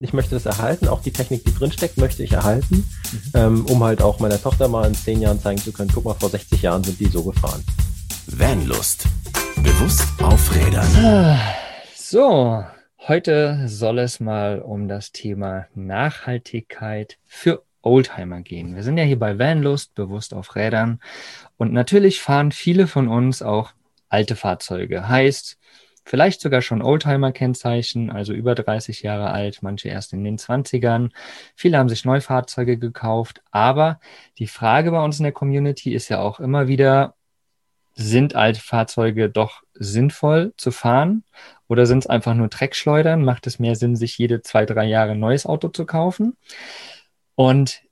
Ich möchte das erhalten, auch die Technik, die drinsteckt, möchte ich erhalten, mhm. ähm, um halt auch meiner Tochter mal in zehn Jahren zeigen zu können, guck mal, vor 60 Jahren sind die so gefahren. Vanlust. Bewusst auf Rädern. So, heute soll es mal um das Thema Nachhaltigkeit für Oldtimer gehen. Wir sind ja hier bei Vanlust, bewusst auf Rädern. Und natürlich fahren viele von uns auch alte Fahrzeuge. Heißt, vielleicht sogar schon Oldtimer-Kennzeichen, also über 30 Jahre alt, manche erst in den 20ern. Viele haben sich Neufahrzeuge gekauft, aber die Frage bei uns in der Community ist ja auch immer wieder, sind alte Fahrzeuge doch sinnvoll zu fahren oder sind es einfach nur Dreckschleudern? Macht es mehr Sinn, sich jede zwei, drei Jahre ein neues Auto zu kaufen? Und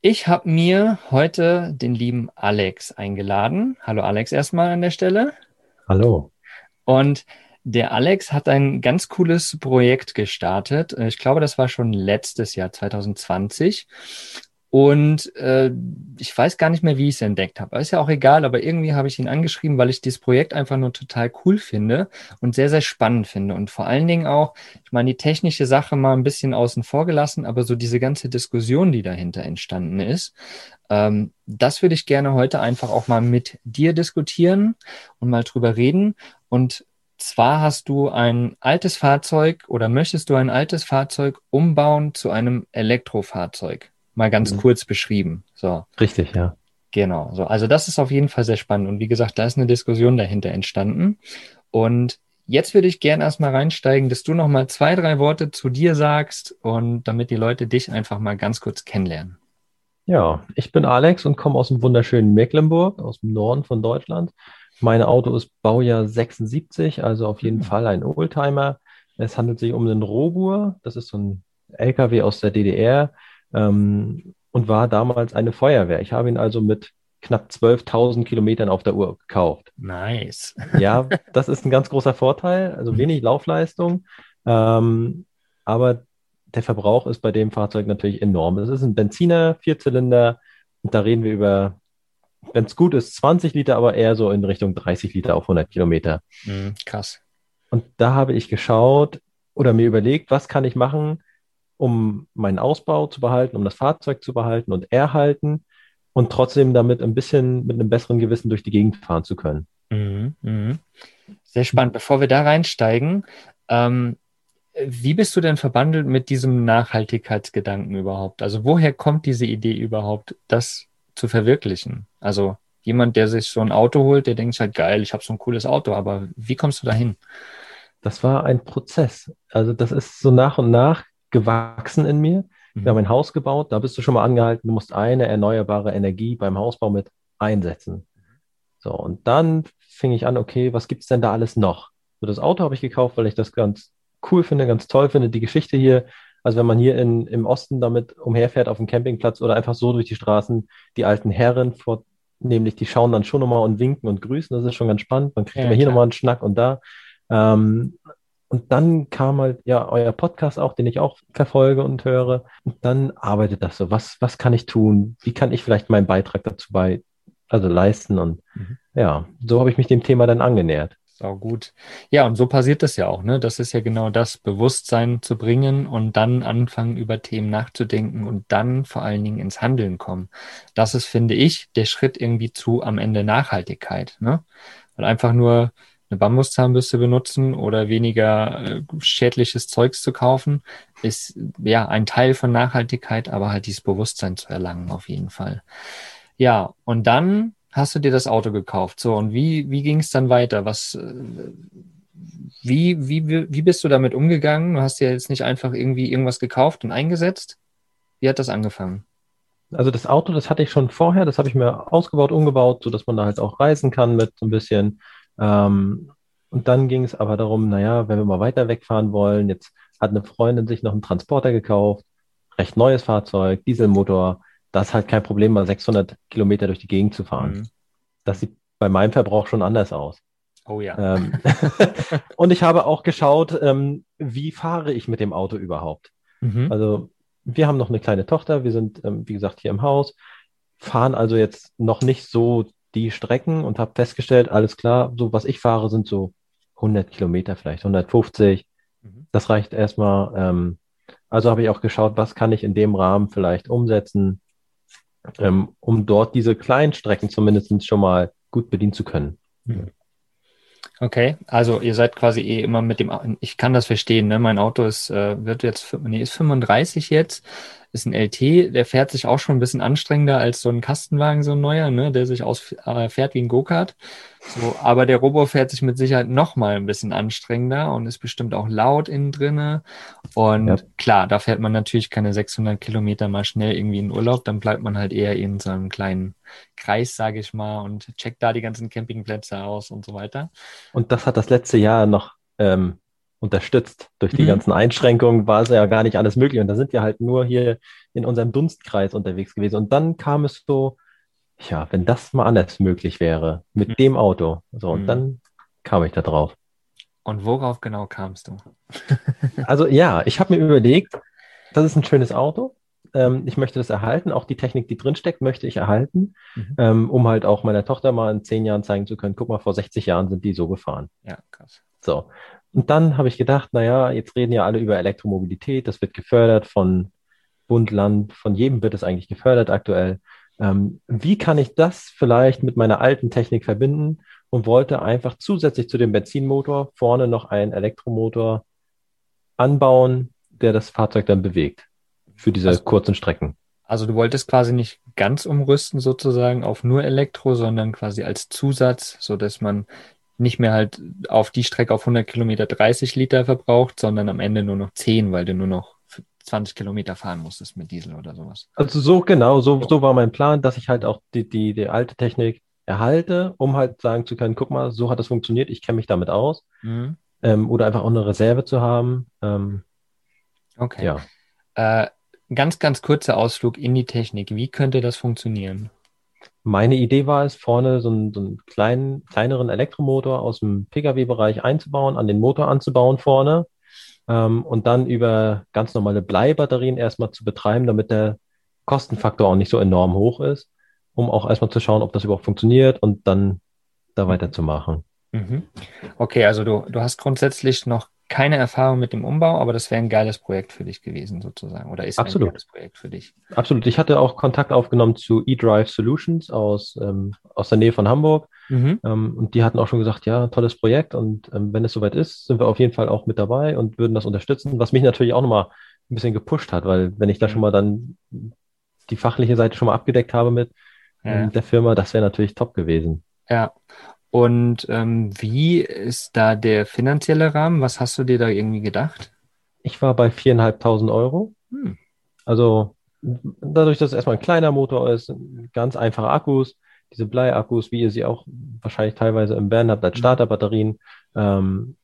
ich habe mir heute den lieben Alex eingeladen. Hallo Alex erstmal an der Stelle. Hallo. Und der Alex hat ein ganz cooles Projekt gestartet. Äh, ich glaube, das war schon letztes Jahr, 2020. Und äh, ich weiß gar nicht mehr, wie ich es entdeckt habe. Ist ja auch egal, aber irgendwie habe ich ihn angeschrieben, weil ich dieses Projekt einfach nur total cool finde und sehr, sehr spannend finde. Und vor allen Dingen auch, ich meine, die technische Sache mal ein bisschen außen vor gelassen, aber so diese ganze Diskussion, die dahinter entstanden ist, ähm, das würde ich gerne heute einfach auch mal mit dir diskutieren und mal drüber reden. Und zwar hast du ein altes Fahrzeug oder möchtest du ein altes Fahrzeug umbauen zu einem Elektrofahrzeug. Mal ganz mhm. kurz beschrieben. So. Richtig, ja. Genau. So, also das ist auf jeden Fall sehr spannend. Und wie gesagt, da ist eine Diskussion dahinter entstanden. Und jetzt würde ich gerne erstmal reinsteigen, dass du noch mal zwei, drei Worte zu dir sagst und damit die Leute dich einfach mal ganz kurz kennenlernen. Ja, ich bin Alex und komme aus dem wunderschönen Mecklenburg, aus dem Norden von Deutschland. Mein Auto ist Baujahr 76, also auf jeden mhm. Fall ein Oldtimer. Es handelt sich um einen Robur, das ist so ein LKW aus der DDR ähm, und war damals eine Feuerwehr. Ich habe ihn also mit knapp 12.000 Kilometern auf der Uhr gekauft. Nice. ja, das ist ein ganz großer Vorteil, also mhm. wenig Laufleistung, ähm, aber der Verbrauch ist bei dem Fahrzeug natürlich enorm. Es ist ein Benziner, Vierzylinder, und da reden wir über wenn es gut ist, 20 Liter, aber eher so in Richtung 30 Liter auf 100 Kilometer. Mhm, krass. Und da habe ich geschaut oder mir überlegt, was kann ich machen, um meinen Ausbau zu behalten, um das Fahrzeug zu behalten und erhalten und trotzdem damit ein bisschen mit einem besseren Gewissen durch die Gegend fahren zu können. Mhm, mh. Sehr spannend. Bevor wir da reinsteigen, ähm, wie bist du denn verbandelt mit diesem Nachhaltigkeitsgedanken überhaupt? Also woher kommt diese Idee überhaupt, das zu verwirklichen. Also jemand, der sich so ein Auto holt, der denkt halt geil, ich habe so ein cooles Auto, aber wie kommst du dahin? Das war ein Prozess. Also das ist so nach und nach gewachsen in mir. Mhm. Wir haben ein Haus gebaut, da bist du schon mal angehalten, du musst eine erneuerbare Energie beim Hausbau mit einsetzen. So, und dann fing ich an, okay, was gibt es denn da alles noch? So, das Auto habe ich gekauft, weil ich das ganz cool finde, ganz toll finde. Die Geschichte hier also wenn man hier in, im Osten damit umherfährt auf dem Campingplatz oder einfach so durch die Straßen, die alten Herren vor, nämlich die schauen dann schon nochmal und winken und grüßen, das ist schon ganz spannend. Man kriegt ja, immer hier nochmal einen Schnack und da. Ähm, und dann kam halt ja euer Podcast auch, den ich auch verfolge und höre. Und dann arbeitet das so. Was, was kann ich tun? Wie kann ich vielleicht meinen Beitrag dazu bei, also leisten? Und mhm. ja, so habe ich mich dem Thema dann angenähert. Sau gut. Ja, und so passiert das ja auch, ne? Das ist ja genau das, Bewusstsein zu bringen und dann anfangen, über Themen nachzudenken und dann vor allen Dingen ins Handeln kommen. Das ist, finde ich, der Schritt irgendwie zu am Ende Nachhaltigkeit, ne? Weil einfach nur eine Bambuszahnbürste benutzen oder weniger äh, schädliches Zeugs zu kaufen, ist ja ein Teil von Nachhaltigkeit, aber halt dieses Bewusstsein zu erlangen, auf jeden Fall. Ja, und dann hast du dir das Auto gekauft. So, und wie, wie ging es dann weiter? Was, äh, wie, wie, wie bist du damit umgegangen? Du hast ja jetzt nicht einfach irgendwie irgendwas gekauft und eingesetzt. Wie hat das angefangen? Also das Auto, das hatte ich schon vorher, das habe ich mir ausgebaut, umgebaut, sodass man da halt auch reisen kann mit so ein bisschen. Ähm, und dann ging es aber darum, naja, wenn wir mal weiter wegfahren wollen, jetzt hat eine Freundin sich noch einen Transporter gekauft, recht neues Fahrzeug, Dieselmotor, das ist halt kein Problem, mal 600 Kilometer durch die Gegend zu fahren. Mhm. Das sieht bei meinem Verbrauch schon anders aus. Oh ja. Ähm, und ich habe auch geschaut, ähm, wie fahre ich mit dem Auto überhaupt. Mhm. Also wir haben noch eine kleine Tochter, wir sind, ähm, wie gesagt, hier im Haus, fahren also jetzt noch nicht so die Strecken und habe festgestellt, alles klar, so was ich fahre, sind so 100 Kilometer, vielleicht 150. Mhm. Das reicht erstmal, ähm, Also habe ich auch geschaut, was kann ich in dem Rahmen vielleicht umsetzen, ähm, um dort diese kleinen Strecken zumindest schon mal gut bedienen zu können. Okay, also ihr seid quasi eh immer mit dem, ich kann das verstehen, ne? Mein Auto ist, äh, wird jetzt, nee, ist 35 jetzt ist ein LT, der fährt sich auch schon ein bisschen anstrengender als so ein Kastenwagen, so ein neuer, ne, der sich aus, äh, fährt wie ein Go-Kart. So, aber der Robo fährt sich mit Sicherheit noch mal ein bisschen anstrengender und ist bestimmt auch laut innen drinne. Und ja. klar, da fährt man natürlich keine 600 Kilometer mal schnell irgendwie in Urlaub, dann bleibt man halt eher in so einem kleinen Kreis, sage ich mal, und checkt da die ganzen Campingplätze aus und so weiter. Und das hat das letzte Jahr noch ähm, unterstützt. Durch die mhm. ganzen Einschränkungen war es ja gar nicht alles möglich. Und da sind wir halt nur hier in unserem Dunstkreis unterwegs gewesen. Und dann kam es so, ja, wenn das mal anders möglich wäre, mit mhm. dem Auto. So, und mhm. dann kam ich da drauf. Und worauf genau kamst du? also ja, ich habe mir überlegt, das ist ein schönes Auto. Ähm, ich möchte das erhalten. Auch die Technik, die drinsteckt, möchte ich erhalten, mhm. ähm, um halt auch meiner Tochter mal in zehn Jahren zeigen zu können, guck mal, vor 60 Jahren sind die so gefahren. Ja, krass. So. Und dann habe ich gedacht, naja, jetzt reden ja alle über Elektromobilität, das wird gefördert von Bund, Land, von jedem wird es eigentlich gefördert aktuell. Ähm, wie kann ich das vielleicht mit meiner alten Technik verbinden und wollte einfach zusätzlich zu dem Benzinmotor vorne noch einen Elektromotor anbauen, der das Fahrzeug dann bewegt für diese also, kurzen Strecken. Also du wolltest quasi nicht ganz umrüsten sozusagen auf nur Elektro, sondern quasi als Zusatz, so dass man nicht mehr halt auf die Strecke auf 100 Kilometer 30 Liter verbraucht, sondern am Ende nur noch 10, weil du nur noch 20 Kilometer fahren musstest mit Diesel oder sowas. Also so genau, so, so war mein Plan, dass ich halt auch die, die, die alte Technik erhalte, um halt sagen zu können, guck mal, so hat das funktioniert, ich kenne mich damit aus. Mhm. Ähm, oder einfach auch eine Reserve zu haben. Ähm, okay. Ja. Äh, ganz, ganz kurzer Ausflug in die Technik. Wie könnte das funktionieren? Meine Idee war es, vorne so einen, so einen kleinen, kleineren Elektromotor aus dem Pkw-Bereich einzubauen, an den Motor anzubauen vorne ähm, und dann über ganz normale Bleibatterien erstmal zu betreiben, damit der Kostenfaktor auch nicht so enorm hoch ist, um auch erstmal zu schauen, ob das überhaupt funktioniert und dann da weiterzumachen. Mhm. Okay, also du, du hast grundsätzlich noch keine Erfahrung mit dem Umbau, aber das wäre ein geiles Projekt für dich gewesen, sozusagen. Oder ist Absolut. ein geiles Projekt für dich? Absolut. Ich hatte auch Kontakt aufgenommen zu eDrive Solutions aus, ähm, aus der Nähe von Hamburg. Mhm. Ähm, und die hatten auch schon gesagt, ja, tolles Projekt. Und ähm, wenn es soweit ist, sind wir auf jeden Fall auch mit dabei und würden das unterstützen, was mich natürlich auch nochmal ein bisschen gepusht hat, weil wenn ich da mhm. schon mal dann die fachliche Seite schon mal abgedeckt habe mit ja. Ähm, der Firma, das wäre natürlich top gewesen. Ja, und ähm, wie ist da der finanzielle Rahmen? Was hast du dir da irgendwie gedacht? Ich war bei viereinhalbtausend Euro. Hm. Also dadurch, dass es erstmal ein kleiner Motor ist, ganz einfache Akkus, diese Bleiakkus, wie ihr sie auch wahrscheinlich teilweise im Band habt, als hm. Starterbatterien. Ähm,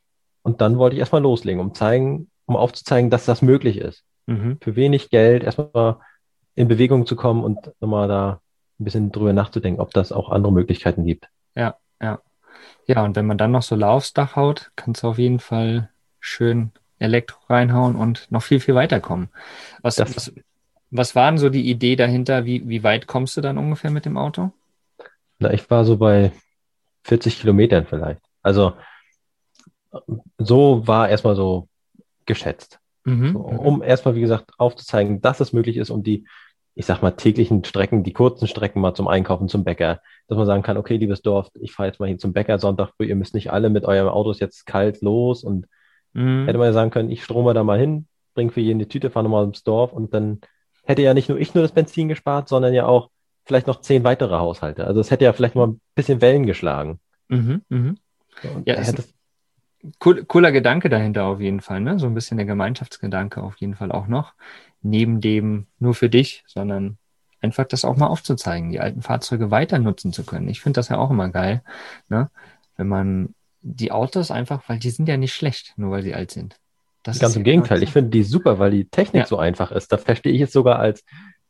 und dann wollte ich erstmal loslegen, um zeigen, um aufzuzeigen, dass das möglich ist. Mhm. Für wenig Geld erstmal in Bewegung zu kommen und nochmal da ein bisschen drüber nachzudenken, ob das auch andere Möglichkeiten gibt. Ja, ja. Und wenn man dann noch Solar aufs Dach haut, kannst du auf jeden Fall schön Elektro reinhauen und noch viel, viel weiterkommen. Was, was, was war denn so die Idee dahinter? Wie, wie weit kommst du dann ungefähr mit dem Auto? Na, ich war so bei 40 Kilometern vielleicht. Also so war erstmal so geschätzt. Mhm. So, um erstmal, wie gesagt, aufzuzeigen, dass es möglich ist, um die ich sag mal, täglichen Strecken, die kurzen Strecken mal zum Einkaufen, zum Bäcker, dass man sagen kann, okay, liebes Dorf, ich fahre jetzt mal hier zum Bäcker Sonntag früh, ihr müsst nicht alle mit eurem Autos jetzt kalt los und mhm. hätte man ja sagen können, ich strome da mal hin, bringe für jeden die Tüte, fahre nochmal ins Dorf und dann hätte ja nicht nur ich nur das Benzin gespart, sondern ja auch vielleicht noch zehn weitere Haushalte. Also es hätte ja vielleicht mal ein bisschen Wellen geschlagen. Mhm, mh. Ja, hätte cool, cooler Gedanke dahinter auf jeden Fall, ne? So ein bisschen der Gemeinschaftsgedanke auf jeden Fall auch noch neben dem nur für dich, sondern einfach das auch mal aufzuzeigen, die alten Fahrzeuge weiter nutzen zu können. Ich finde das ja auch immer geil, ne? wenn man die Autos einfach, weil die sind ja nicht schlecht, nur weil sie alt sind. Das Ganz im Gegenteil, ich finde die super, weil die Technik ja. so einfach ist. Da verstehe ich jetzt sogar als,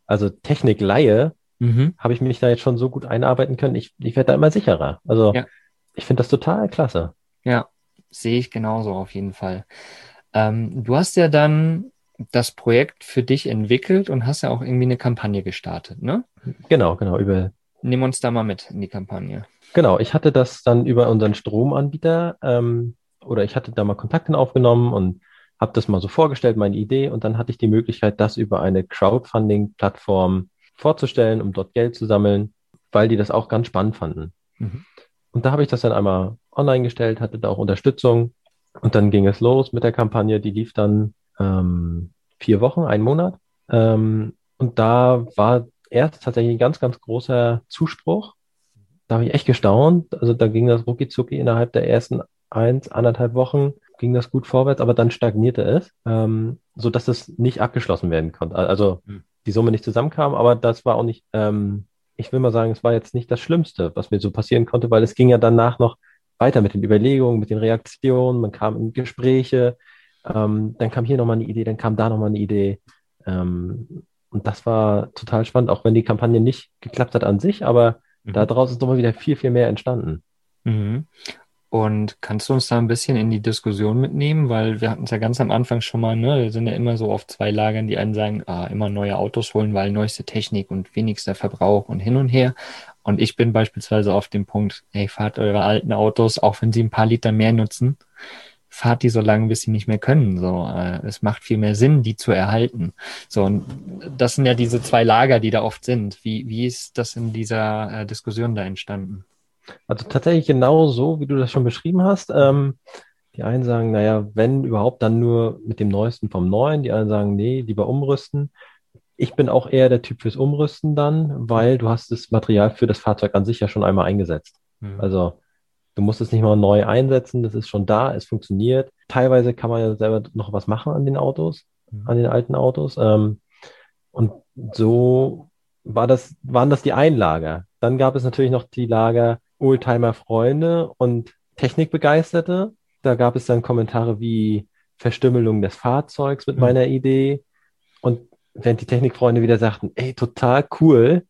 also Technikleihe, mhm. habe ich mich da jetzt schon so gut einarbeiten können. Ich, ich werde da immer sicherer. Also ja. ich finde das total klasse. Ja, sehe ich genauso auf jeden Fall. Ähm, du hast ja dann das Projekt für dich entwickelt und hast ja auch irgendwie eine Kampagne gestartet, ne? Genau, genau. Über Nimm uns da mal mit in die Kampagne. Genau, ich hatte das dann über unseren Stromanbieter ähm, oder ich hatte da mal Kontakte aufgenommen und habe das mal so vorgestellt, meine Idee, und dann hatte ich die Möglichkeit, das über eine Crowdfunding-Plattform vorzustellen, um dort Geld zu sammeln, weil die das auch ganz spannend fanden. Mhm. Und da habe ich das dann einmal online gestellt, hatte da auch Unterstützung und dann ging es los mit der Kampagne. Die lief dann ähm, vier Wochen, einen Monat. Ähm, und da war erst tatsächlich ein ganz, ganz großer Zuspruch. Da habe ich echt gestaunt. Also da ging das rucki innerhalb der ersten eins, anderthalb Wochen ging das gut vorwärts, aber dann stagnierte es, ähm, so dass es nicht abgeschlossen werden konnte. Also hm. die Summe nicht zusammenkam, aber das war auch nicht, ähm, ich will mal sagen, es war jetzt nicht das Schlimmste, was mir so passieren konnte, weil es ging ja danach noch weiter mit den Überlegungen, mit den Reaktionen, man kam in Gespräche, ähm, dann kam hier nochmal eine Idee, dann kam da nochmal eine Idee. Ähm, und das war total spannend, auch wenn die Kampagne nicht geklappt hat an sich, aber mhm. daraus ist nochmal wieder viel, viel mehr entstanden. Mhm. Und kannst du uns da ein bisschen in die Diskussion mitnehmen? Weil wir hatten es ja ganz am Anfang schon mal, ne? Wir sind ja immer so auf zwei Lagern. Die einen sagen, ah, immer neue Autos holen, weil neueste Technik und wenigster Verbrauch und hin und her. Und ich bin beispielsweise auf dem Punkt, hey, fahrt eure alten Autos, auch wenn sie ein paar Liter mehr nutzen, fahrt die so lange, bis sie nicht mehr können. So, äh, es macht viel mehr Sinn, die zu erhalten. So, und das sind ja diese zwei Lager, die da oft sind. Wie, wie ist das in dieser äh, Diskussion da entstanden? Also tatsächlich genau so, wie du das schon beschrieben hast. Ähm, die einen sagen, naja, wenn überhaupt, dann nur mit dem Neuesten vom Neuen. Die anderen sagen, nee, lieber umrüsten. Ich bin auch eher der Typ fürs Umrüsten dann, weil du hast das Material für das Fahrzeug an sich ja schon einmal eingesetzt. Mhm. Also du musst es nicht mal neu einsetzen, das ist schon da, es funktioniert. Teilweise kann man ja selber noch was machen an den Autos, mhm. an den alten Autos. Ähm, und so war das, waren das die Einlager. Dann gab es natürlich noch die Lager, Oldtimer-Freunde und Technikbegeisterte. Da gab es dann Kommentare wie Verstümmelung des Fahrzeugs mit mhm. meiner Idee. Und während die Technikfreunde wieder sagten, ey, total cool,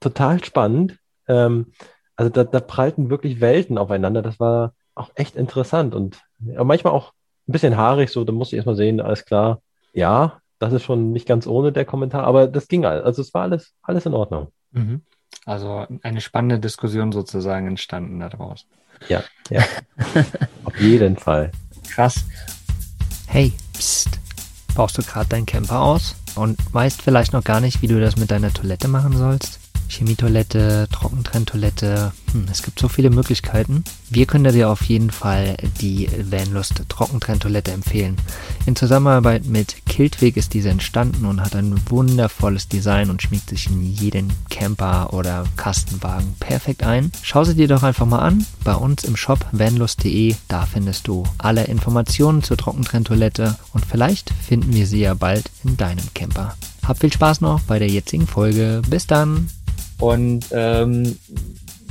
total spannend. Ähm, also da, da prallten wirklich Welten aufeinander. Das war auch echt interessant und manchmal auch ein bisschen haarig, so, da musste ich erstmal sehen, alles klar. Ja, das ist schon nicht ganz ohne der Kommentar, aber das ging alles. Also es war alles, alles in Ordnung. Mhm. Also eine spannende Diskussion sozusagen entstanden daraus. Ja, ja. Auf jeden Fall. Krass. Hey, pst. Baust du gerade deinen Camper aus und weißt vielleicht noch gar nicht, wie du das mit deiner Toilette machen sollst? Chemietoilette, Trockentrenntoilette. Hm, es gibt so viele Möglichkeiten. Wir können dir auf jeden Fall die Vanlust Trockentrenntoilette empfehlen. In Zusammenarbeit mit Kiltweg ist diese entstanden und hat ein wundervolles Design und schmiegt sich in jeden Camper oder Kastenwagen perfekt ein. Schau sie dir doch einfach mal an bei uns im Shop vanlust.de. Da findest du alle Informationen zur Trockentrenntoilette und vielleicht finden wir sie ja bald in deinem Camper. Hab viel Spaß noch bei der jetzigen Folge. Bis dann! Und ähm,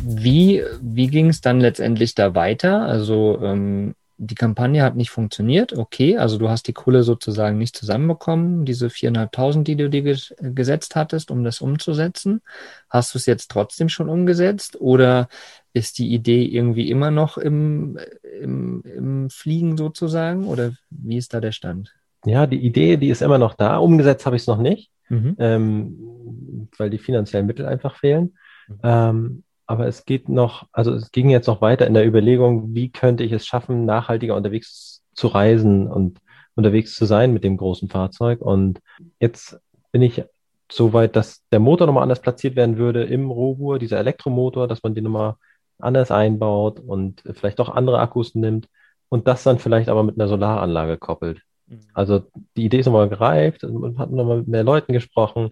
wie, wie ging es dann letztendlich da weiter? Also ähm, die Kampagne hat nicht funktioniert, okay, also du hast die Kohle sozusagen nicht zusammenbekommen, diese 4.500, die du dir ges gesetzt hattest, um das umzusetzen. Hast du es jetzt trotzdem schon umgesetzt oder ist die Idee irgendwie immer noch im, im, im Fliegen sozusagen oder wie ist da der Stand? Ja, die Idee, die ist immer noch da. Umgesetzt habe ich es noch nicht. Mhm. Ähm, weil die finanziellen Mittel einfach fehlen. Mhm. Ähm, aber es geht noch, also es ging jetzt noch weiter in der Überlegung, wie könnte ich es schaffen, nachhaltiger unterwegs zu reisen und unterwegs zu sein mit dem großen Fahrzeug. Und jetzt bin ich so weit, dass der Motor nochmal anders platziert werden würde im Rohur, dieser Elektromotor, dass man den nochmal anders einbaut und vielleicht auch andere Akkus nimmt und das dann vielleicht aber mit einer Solaranlage koppelt. Mhm. Also die Idee ist nochmal gereift, man hat nochmal mit mehr Leuten gesprochen,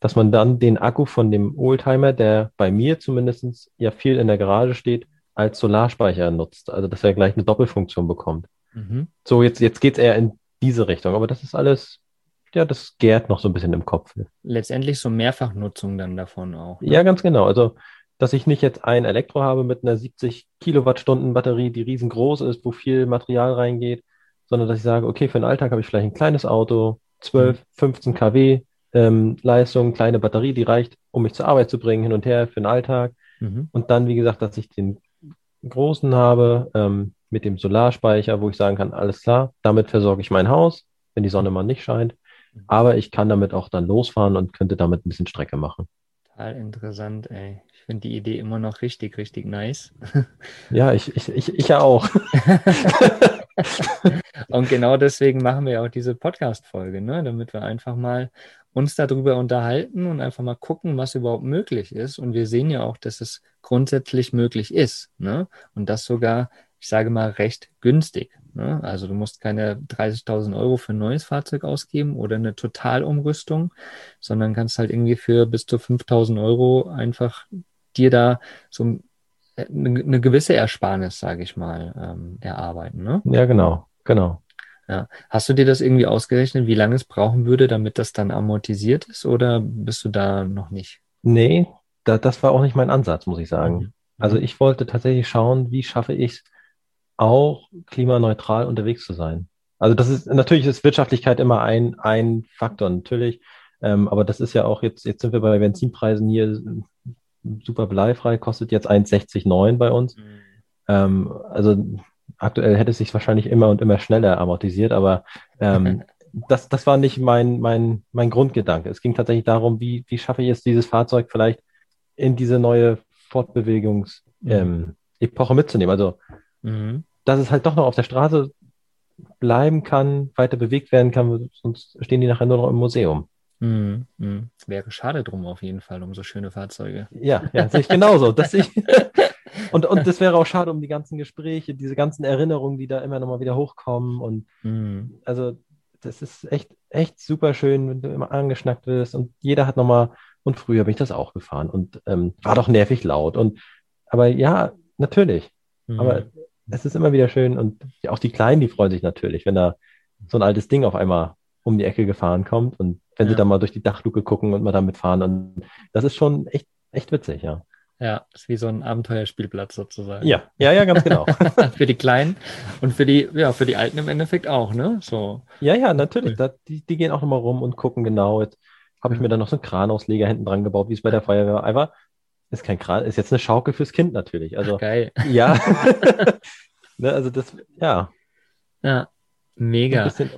dass man dann den Akku von dem Oldtimer, der bei mir zumindest ja viel in der Garage steht, als Solarspeicher nutzt. Also dass er gleich eine Doppelfunktion bekommt. Mhm. So, jetzt, jetzt geht es eher in diese Richtung, aber das ist alles, ja, das gärt noch so ein bisschen im Kopf. Letztendlich so Mehrfachnutzung dann davon auch. Ne? Ja, ganz genau. Also dass ich nicht jetzt ein Elektro habe mit einer 70 Kilowattstunden Batterie, die riesengroß ist, wo viel Material reingeht, sondern dass ich sage, okay, für den Alltag habe ich vielleicht ein kleines Auto, 12, 15 kW ähm, Leistung, kleine Batterie, die reicht, um mich zur Arbeit zu bringen, hin und her für den Alltag. Mhm. Und dann, wie gesagt, dass ich den großen habe ähm, mit dem Solarspeicher, wo ich sagen kann, alles klar, damit versorge ich mein Haus, wenn die Sonne mal nicht scheint. Mhm. Aber ich kann damit auch dann losfahren und könnte damit ein bisschen Strecke machen. Total interessant, ey. Ich finde die Idee immer noch richtig, richtig nice. ja, ich, ich, ich, ich ja auch. und genau deswegen machen wir auch diese Podcast-Folge, ne? damit wir einfach mal uns darüber unterhalten und einfach mal gucken, was überhaupt möglich ist. Und wir sehen ja auch, dass es grundsätzlich möglich ist. Ne? Und das sogar, ich sage mal, recht günstig. Ne? Also du musst keine 30.000 Euro für ein neues Fahrzeug ausgeben oder eine Totalumrüstung, sondern kannst halt irgendwie für bis zu 5.000 Euro einfach dir da so eine, eine gewisse Ersparnis, sage ich mal, ähm, erarbeiten. Ne? Ja, genau, genau. Ja. Hast du dir das irgendwie ausgerechnet, wie lange es brauchen würde, damit das dann amortisiert ist, oder bist du da noch nicht? Nee, da, das war auch nicht mein Ansatz, muss ich sagen. Mhm. Also ich wollte tatsächlich schauen, wie schaffe ich es, auch klimaneutral unterwegs zu sein. Also das ist natürlich ist Wirtschaftlichkeit immer ein, ein Faktor, natürlich. Ähm, aber das ist ja auch jetzt, jetzt sind wir bei Benzinpreisen hier super bleifrei, kostet jetzt 1,69 bei uns. Mhm. Ähm, also aktuell hätte es sich wahrscheinlich immer und immer schneller amortisiert, aber ähm, das, das war nicht mein, mein, mein Grundgedanke. Es ging tatsächlich darum, wie, wie schaffe ich es, dieses Fahrzeug vielleicht in diese neue Fortbewegungsepoche mhm. ähm, mitzunehmen. Also, mhm. dass es halt doch noch auf der Straße bleiben kann, weiter bewegt werden kann, sonst stehen die nachher nur noch im Museum. Mm, mm. Wäre schade drum auf jeden Fall, um so schöne Fahrzeuge. Ja, ja, sehe ich genauso. dass ich und, und das wäre auch schade um die ganzen Gespräche, diese ganzen Erinnerungen, die da immer nochmal wieder hochkommen. Und mm. also das ist echt, echt super schön, wenn du immer angeschnackt wirst und jeder hat nochmal, und früher bin ich das auch gefahren und ähm, war doch nervig laut. Und aber ja, natürlich. Aber es ist immer wieder schön und auch die Kleinen, die freuen sich natürlich, wenn da so ein altes Ding auf einmal um die Ecke gefahren kommt und wenn ja. sie dann mal durch die Dachluke gucken und mal damit fahren. Und das ist schon echt, echt witzig, ja. Ja, ist wie so ein Abenteuerspielplatz sozusagen. Ja, ja, ja, ganz genau. für die Kleinen und für die, ja, für die Alten im Endeffekt auch, ne? So. Ja, ja, natürlich. Da, die, die gehen auch nochmal rum und gucken genau. Jetzt habe ich mir dann noch so einen Kranausleger hinten dran gebaut, wie es bei der Feuerwehr war. Einfach, ist kein Kran, ist jetzt eine Schaukel fürs Kind natürlich. Also, geil. Ja. ne, also das, ja. Ja, mega. Ein bisschen,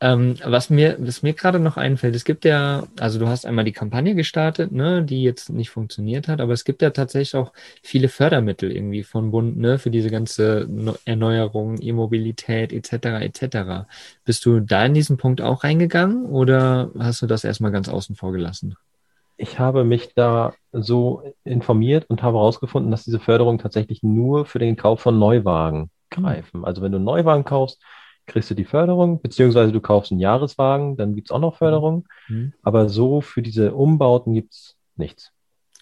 ähm, was mir, was mir gerade noch einfällt, es gibt ja, also du hast einmal die Kampagne gestartet, ne, die jetzt nicht funktioniert hat, aber es gibt ja tatsächlich auch viele Fördermittel irgendwie von Bund, ne, für diese ganze Erneuerung, E-Mobilität etc. etc. Bist du da in diesen Punkt auch reingegangen oder hast du das erstmal ganz außen vor gelassen? Ich habe mich da so informiert und habe herausgefunden, dass diese Förderung tatsächlich nur für den Kauf von Neuwagen greifen. Also wenn du einen Neuwagen kaufst, kriegst du die Förderung, beziehungsweise du kaufst einen Jahreswagen, dann gibt es auch noch Förderung. Mhm. Aber so für diese Umbauten gibt es nichts.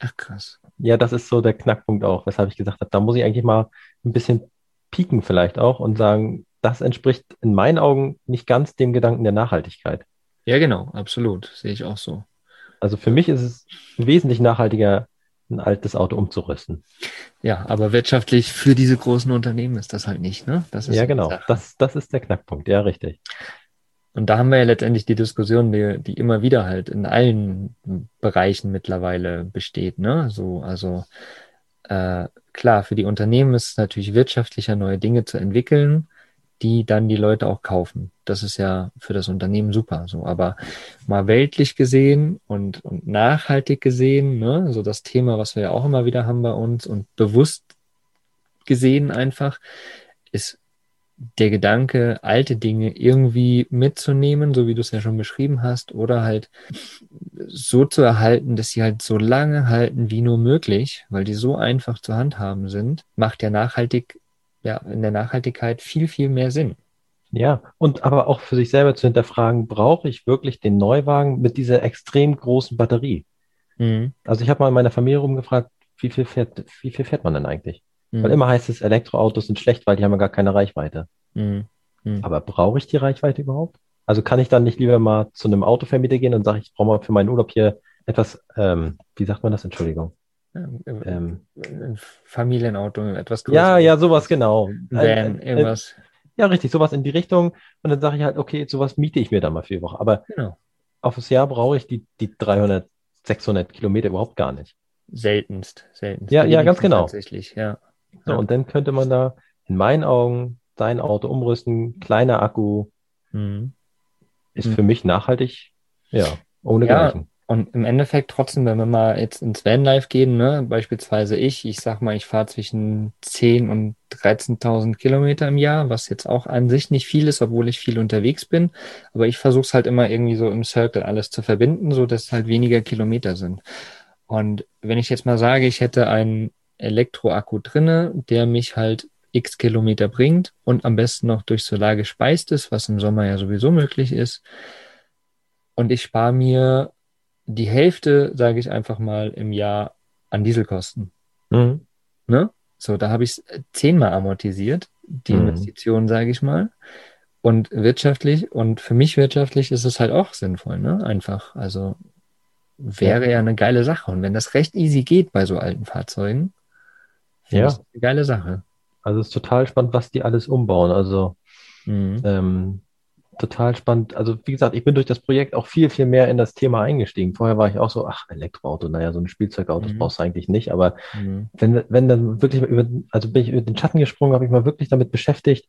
Ach krass. Ja, das ist so der Knackpunkt auch, weshalb ich gesagt habe, da muss ich eigentlich mal ein bisschen pieken vielleicht auch und sagen, das entspricht in meinen Augen nicht ganz dem Gedanken der Nachhaltigkeit. Ja, genau, absolut. Sehe ich auch so. Also für mich ist es wesentlich nachhaltiger, ein altes Auto umzurüsten. Ja, aber wirtschaftlich für diese großen Unternehmen ist das halt nicht, ne? Ja, genau. Das, das ist der Knackpunkt. Ja, richtig. Und da haben wir ja letztendlich die Diskussion, die, die immer wieder halt in allen Bereichen mittlerweile besteht, ne? So, also äh, klar, für die Unternehmen ist es natürlich wirtschaftlicher, neue Dinge zu entwickeln die dann die Leute auch kaufen. Das ist ja für das Unternehmen super. So, aber mal weltlich gesehen und, und nachhaltig gesehen, ne, so das Thema, was wir ja auch immer wieder haben bei uns und bewusst gesehen einfach, ist der Gedanke, alte Dinge irgendwie mitzunehmen, so wie du es ja schon beschrieben hast, oder halt so zu erhalten, dass sie halt so lange halten wie nur möglich, weil die so einfach zu handhaben sind, macht ja nachhaltig ja, in der Nachhaltigkeit viel, viel mehr Sinn. Ja, und aber auch für sich selber zu hinterfragen, brauche ich wirklich den Neuwagen mit dieser extrem großen Batterie? Mhm. Also ich habe mal in meiner Familie rumgefragt, wie viel fährt, wie viel fährt man denn eigentlich? Mhm. Weil immer heißt es, Elektroautos sind schlecht, weil die haben ja gar keine Reichweite. Mhm. mhm. Aber brauche ich die Reichweite überhaupt? Also kann ich dann nicht lieber mal zu einem Autovermieter gehen und sage, ich brauche mal für meinen Urlaub hier etwas, ähm, wie sagt man das, Entschuldigung? Ähm, Familienauto, etwas größer. Ja, ja, sowas genau. Van, irgendwas. Ja, richtig, sowas in die Richtung. Und dann sage ich halt, okay, sowas miete ich mir dann mal für die Woche. Aber genau. auf das Jahr brauche ich die, die 300, 600 Kilometer überhaupt gar nicht. Seltenst, seltenst. Ja, ja, ganz genau. Tatsächlich, ja. So, ja. und dann könnte man da in meinen Augen sein Auto umrüsten, kleiner Akku, mhm. ist mhm. für mich nachhaltig, ja, ohne ja, Gleichen. Und im Endeffekt trotzdem, wenn wir mal jetzt ins Vanlife gehen, ne, beispielsweise ich, ich sag mal, ich fahre zwischen 10 und 13.000 Kilometer im Jahr, was jetzt auch an sich nicht viel ist, obwohl ich viel unterwegs bin. Aber ich versuche es halt immer irgendwie so im Circle alles zu verbinden, so dass halt weniger Kilometer sind. Und wenn ich jetzt mal sage, ich hätte einen Elektroakku drinne, der mich halt x Kilometer bringt und am besten noch durch Solar gespeist ist, was im Sommer ja sowieso möglich ist. Und ich spare mir die Hälfte, sage ich einfach mal, im Jahr an Dieselkosten. Mhm. Ne? So, da habe ich es zehnmal amortisiert, die mhm. Investition, sage ich mal. Und wirtschaftlich und für mich wirtschaftlich ist es halt auch sinnvoll, ne? Einfach. Also wäre ja. ja eine geile Sache. Und wenn das recht easy geht bei so alten Fahrzeugen, ja. ist eine geile Sache. Also es ist total spannend, was die alles umbauen. Also mhm. ähm, total spannend. Also wie gesagt, ich bin durch das Projekt auch viel, viel mehr in das Thema eingestiegen. Vorher war ich auch so, ach, Elektroauto, naja, so ein Spielzeugauto mhm. brauchst du eigentlich nicht. Aber mhm. wenn, wenn dann wirklich über, also bin ich über den Schatten gesprungen, habe ich mal wirklich damit beschäftigt,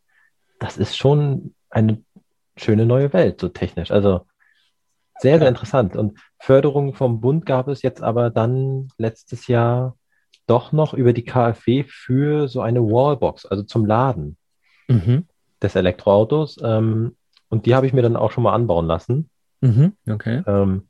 das ist schon eine schöne neue Welt, so technisch. Also sehr, sehr interessant. Und Förderung vom Bund gab es jetzt aber dann letztes Jahr doch noch über die KfW für so eine Wallbox, also zum Laden mhm. des Elektroautos. Ähm, und die habe ich mir dann auch schon mal anbauen lassen. Mhm, okay. Ähm,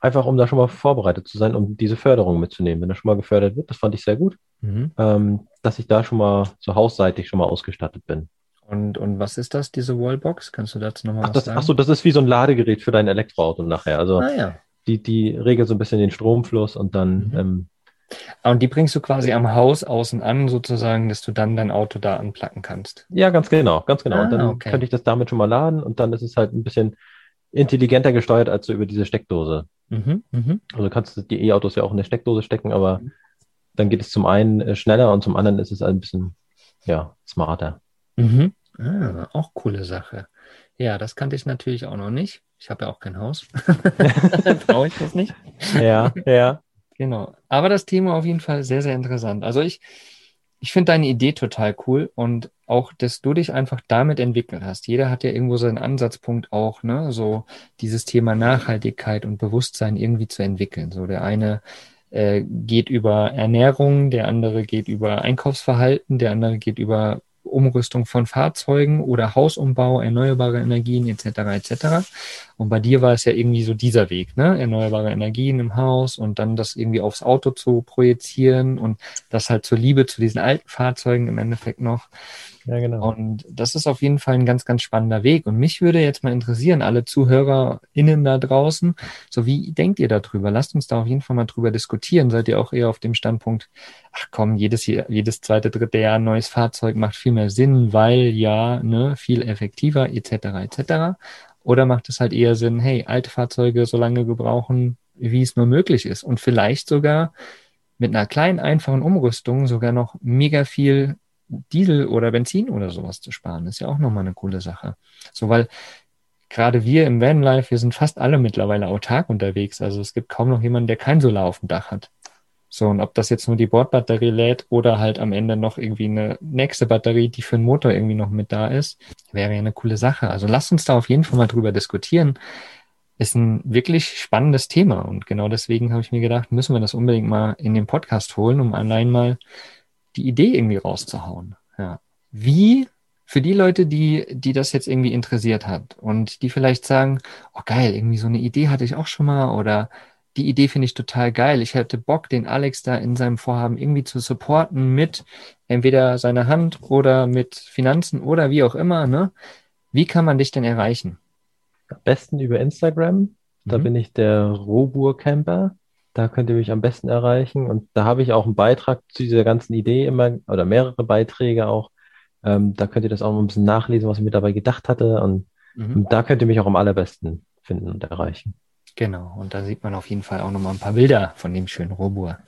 einfach um da schon mal vorbereitet zu sein, um diese Förderung mitzunehmen. Wenn das schon mal gefördert wird, das fand ich sehr gut, mhm. ähm, dass ich da schon mal so hausseitig schon mal ausgestattet bin. Und, und was ist das, diese Wallbox? Kannst du dazu nochmal was das, sagen? Ach so, das ist wie so ein Ladegerät für dein Elektroauto nachher. Also ah, ja. die, die regelt so ein bisschen den Stromfluss und dann mhm. ähm, und die bringst du quasi am Haus außen an, sozusagen, dass du dann dein Auto da anplacken kannst. Ja, ganz genau, ganz genau. Ah, und dann okay. könnte ich das damit schon mal laden und dann ist es halt ein bisschen intelligenter gesteuert als so über diese Steckdose. Mhm, mh. Also kannst du die E-Autos ja auch in der Steckdose stecken, aber mhm. dann geht es zum einen äh, schneller und zum anderen ist es ein bisschen ja, smarter. Mhm. Ah, auch coole Sache. Ja, das kannte ich natürlich auch noch nicht. Ich habe ja auch kein Haus. Brauche ich das nicht. Ja, ja. Genau. Aber das Thema auf jeden Fall sehr, sehr interessant. Also ich, ich finde deine Idee total cool und auch, dass du dich einfach damit entwickelt hast. Jeder hat ja irgendwo seinen Ansatzpunkt auch, ne, so dieses Thema Nachhaltigkeit und Bewusstsein irgendwie zu entwickeln. So der eine äh, geht über Ernährung, der andere geht über Einkaufsverhalten, der andere geht über Umrüstung von Fahrzeugen oder Hausumbau, erneuerbare Energien etc. etc. Und bei dir war es ja irgendwie so dieser Weg, ne? Erneuerbare Energien im Haus und dann das irgendwie aufs Auto zu projizieren und das halt zur Liebe zu diesen alten Fahrzeugen im Endeffekt noch. Ja, genau. Und das ist auf jeden Fall ein ganz, ganz spannender Weg. Und mich würde jetzt mal interessieren, alle ZuhörerInnen da draußen, so wie denkt ihr darüber? Lasst uns da auf jeden Fall mal drüber diskutieren. Seid ihr auch eher auf dem Standpunkt, ach komm, jedes, jedes zweite, dritte Jahr ein neues Fahrzeug macht viel mehr Sinn, weil ja, ne, viel effektiver, etc., etc. Oder macht es halt eher Sinn, hey, alte Fahrzeuge so lange gebrauchen, wie es nur möglich ist und vielleicht sogar mit einer kleinen, einfachen Umrüstung sogar noch mega viel Diesel oder Benzin oder sowas zu sparen. ist ja auch nochmal eine coole Sache. So, weil gerade wir im Vanlife, wir sind fast alle mittlerweile autark unterwegs. Also es gibt kaum noch jemanden, der kein Solar auf dem Dach hat. So, und ob das jetzt nur die Bordbatterie lädt oder halt am Ende noch irgendwie eine nächste Batterie, die für den Motor irgendwie noch mit da ist, wäre ja eine coole Sache. Also lasst uns da auf jeden Fall mal drüber diskutieren. Ist ein wirklich spannendes Thema und genau deswegen habe ich mir gedacht, müssen wir das unbedingt mal in den Podcast holen, um allein mal die Idee irgendwie rauszuhauen. Ja. Wie für die Leute, die, die das jetzt irgendwie interessiert hat und die vielleicht sagen, oh geil, irgendwie so eine Idee hatte ich auch schon mal oder die Idee finde ich total geil. Ich hätte Bock, den Alex da in seinem Vorhaben irgendwie zu supporten mit entweder seiner Hand oder mit Finanzen oder wie auch immer. Ne? Wie kann man dich denn erreichen? Am besten über Instagram. Da mhm. bin ich der Robur Camper. Da könnt ihr mich am besten erreichen. Und da habe ich auch einen Beitrag zu dieser ganzen Idee immer oder mehrere Beiträge auch. Ähm, da könnt ihr das auch ein bisschen nachlesen, was ich mir dabei gedacht hatte. Und, mhm. und da könnt ihr mich auch am allerbesten finden und erreichen. Genau, und da sieht man auf jeden Fall auch nochmal ein paar Bilder von dem schönen Robur.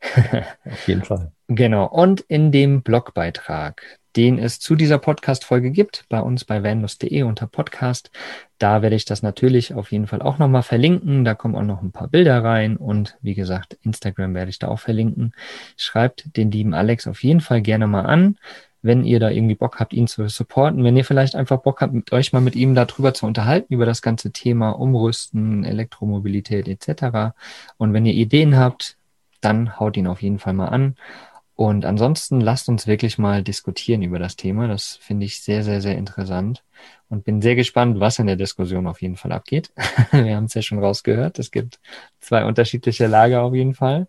auf jeden Fall. Genau, und in dem Blogbeitrag, den es zu dieser Podcast-Folge gibt, bei uns bei vanlust.de unter Podcast, da werde ich das natürlich auf jeden Fall auch nochmal verlinken. Da kommen auch noch ein paar Bilder rein und wie gesagt, Instagram werde ich da auch verlinken. Schreibt den lieben Alex auf jeden Fall gerne mal an wenn ihr da irgendwie Bock habt, ihn zu supporten, wenn ihr vielleicht einfach Bock habt, mit euch mal mit ihm darüber zu unterhalten, über das ganze Thema Umrüsten, Elektromobilität etc. Und wenn ihr Ideen habt, dann haut ihn auf jeden Fall mal an. Und ansonsten lasst uns wirklich mal diskutieren über das Thema. Das finde ich sehr, sehr, sehr interessant und bin sehr gespannt, was in der Diskussion auf jeden Fall abgeht. Wir haben es ja schon rausgehört. Es gibt zwei unterschiedliche Lager auf jeden Fall.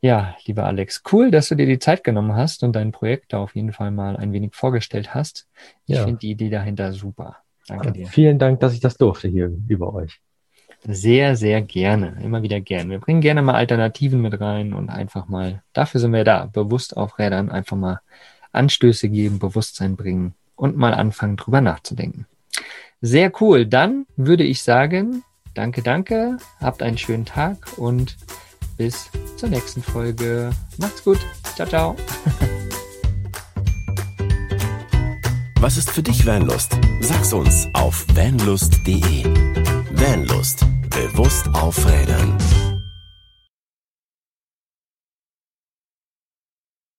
Ja, lieber Alex, cool, dass du dir die Zeit genommen hast und dein Projekt da auf jeden Fall mal ein wenig vorgestellt hast. Ich ja. finde die Idee dahinter super. Danke dir. Vielen Dank, dass ich das durfte hier über euch. Sehr, sehr gerne. Immer wieder gerne. Wir bringen gerne mal Alternativen mit rein und einfach mal, dafür sind wir da, bewusst auf Rädern, einfach mal Anstöße geben, Bewusstsein bringen und mal anfangen, drüber nachzudenken. Sehr cool. Dann würde ich sagen, danke, danke, habt einen schönen Tag und bis zur nächsten Folge. Macht's gut. Ciao, ciao. Was ist für dich Vanlust? Sag's uns auf vanlust.de. Vanlust. Bewusst aufrädern.